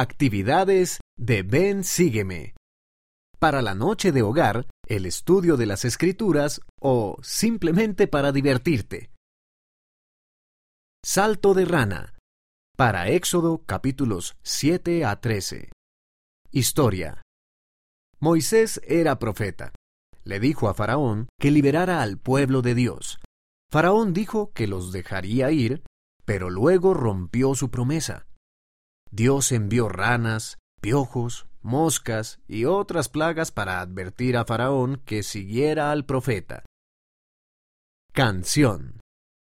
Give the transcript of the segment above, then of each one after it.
Actividades de Ven Sígueme. Para la noche de hogar, el estudio de las escrituras o simplemente para divertirte. Salto de rana. Para Éxodo capítulos 7 a 13. Historia. Moisés era profeta. Le dijo a Faraón que liberara al pueblo de Dios. Faraón dijo que los dejaría ir, pero luego rompió su promesa. Dios envió ranas, piojos, moscas y otras plagas para advertir a Faraón que siguiera al profeta. Canción.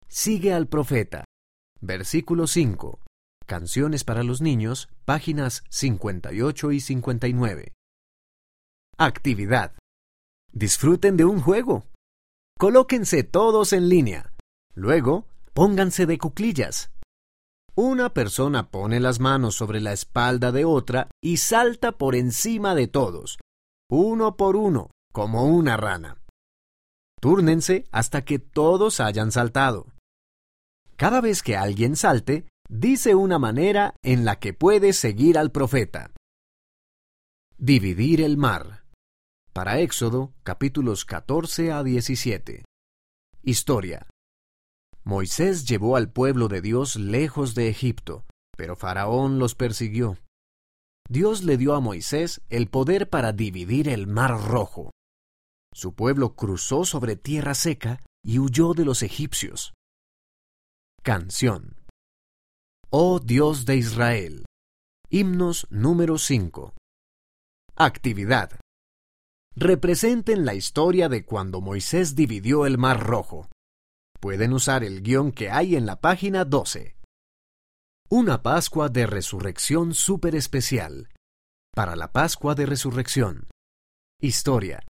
Sigue al profeta. Versículo 5. Canciones para los niños, páginas 58 y 59. Actividad. Disfruten de un juego. Colóquense todos en línea. Luego, pónganse de cuclillas. Una persona pone las manos sobre la espalda de otra y salta por encima de todos, uno por uno, como una rana. Túrnense hasta que todos hayan saltado. Cada vez que alguien salte, dice una manera en la que puede seguir al profeta. Dividir el mar. Para Éxodo, capítulos 14 a 17. Historia. Moisés llevó al pueblo de Dios lejos de Egipto, pero Faraón los persiguió. Dios le dio a Moisés el poder para dividir el mar rojo. Su pueblo cruzó sobre tierra seca y huyó de los egipcios. Canción. Oh Dios de Israel. Himnos número 5. Actividad. Representen la historia de cuando Moisés dividió el mar rojo. Pueden usar el guion que hay en la página 12. Una Pascua de Resurrección súper especial. Para la Pascua de Resurrección. Historia.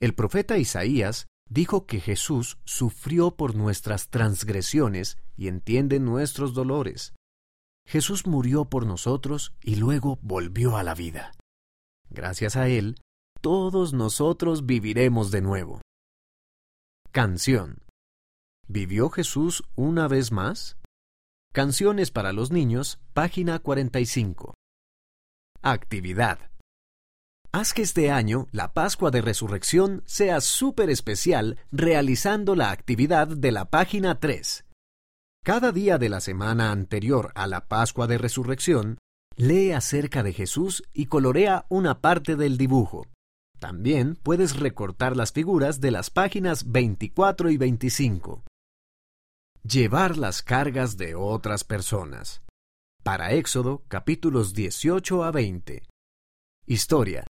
El profeta Isaías dijo que Jesús sufrió por nuestras transgresiones y entiende nuestros dolores. Jesús murió por nosotros y luego volvió a la vida. Gracias a Él, todos nosotros viviremos de nuevo. Canción. ¿Vivió Jesús una vez más? Canciones para los niños, página 45. Actividad. Haz que este año la Pascua de Resurrección sea súper especial realizando la actividad de la página 3. Cada día de la semana anterior a la Pascua de Resurrección, lee acerca de Jesús y colorea una parte del dibujo. También puedes recortar las figuras de las páginas 24 y 25. Llevar las cargas de otras personas. Para Éxodo capítulos 18 a 20. Historia.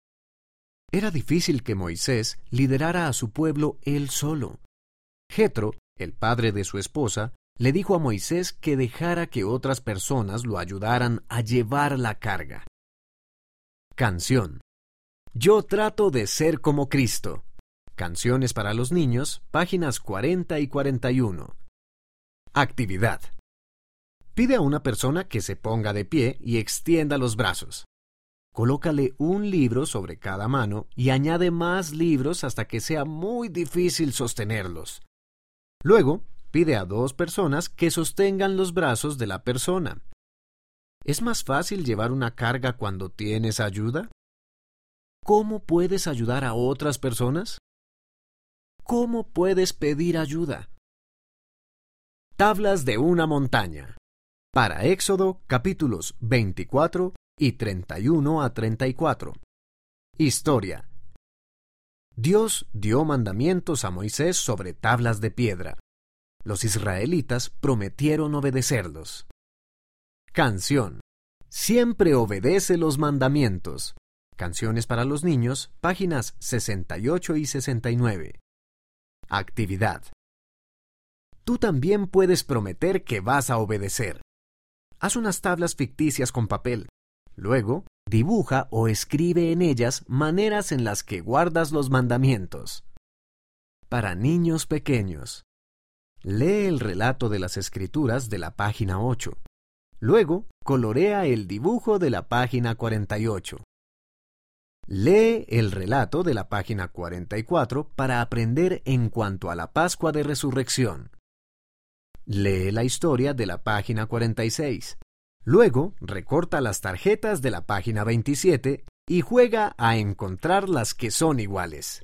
Era difícil que Moisés liderara a su pueblo él solo. Jetro, el padre de su esposa, le dijo a Moisés que dejara que otras personas lo ayudaran a llevar la carga. Canción. Yo trato de ser como Cristo. Canciones para los niños, páginas 40 y 41. Actividad. Pide a una persona que se ponga de pie y extienda los brazos. Colócale un libro sobre cada mano y añade más libros hasta que sea muy difícil sostenerlos. Luego, pide a dos personas que sostengan los brazos de la persona. ¿Es más fácil llevar una carga cuando tienes ayuda? ¿Cómo puedes ayudar a otras personas? ¿Cómo puedes pedir ayuda? Tablas de una montaña. Para Éxodo capítulos 24 y 31 a 34. Historia. Dios dio mandamientos a Moisés sobre tablas de piedra. Los israelitas prometieron obedecerlos. Canción. Siempre obedece los mandamientos. Canciones para los niños, páginas 68 y 69. Actividad. Tú también puedes prometer que vas a obedecer. Haz unas tablas ficticias con papel. Luego, dibuja o escribe en ellas maneras en las que guardas los mandamientos. Para niños pequeños. Lee el relato de las escrituras de la página 8. Luego, colorea el dibujo de la página 48. Lee el relato de la página 44 para aprender en cuanto a la Pascua de Resurrección. Lee la historia de la página 46. Luego, recorta las tarjetas de la página 27 y juega a encontrar las que son iguales.